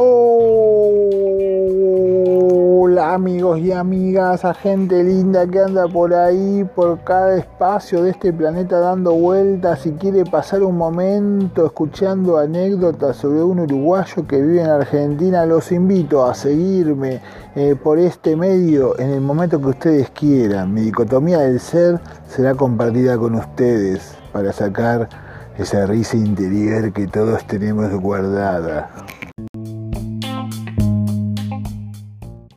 Hola amigos y amigas, a gente linda que anda por ahí, por cada espacio de este planeta dando vueltas y quiere pasar un momento escuchando anécdotas sobre un uruguayo que vive en Argentina, los invito a seguirme eh, por este medio en el momento que ustedes quieran. Mi dicotomía del ser será compartida con ustedes para sacar esa risa interior que todos tenemos guardada.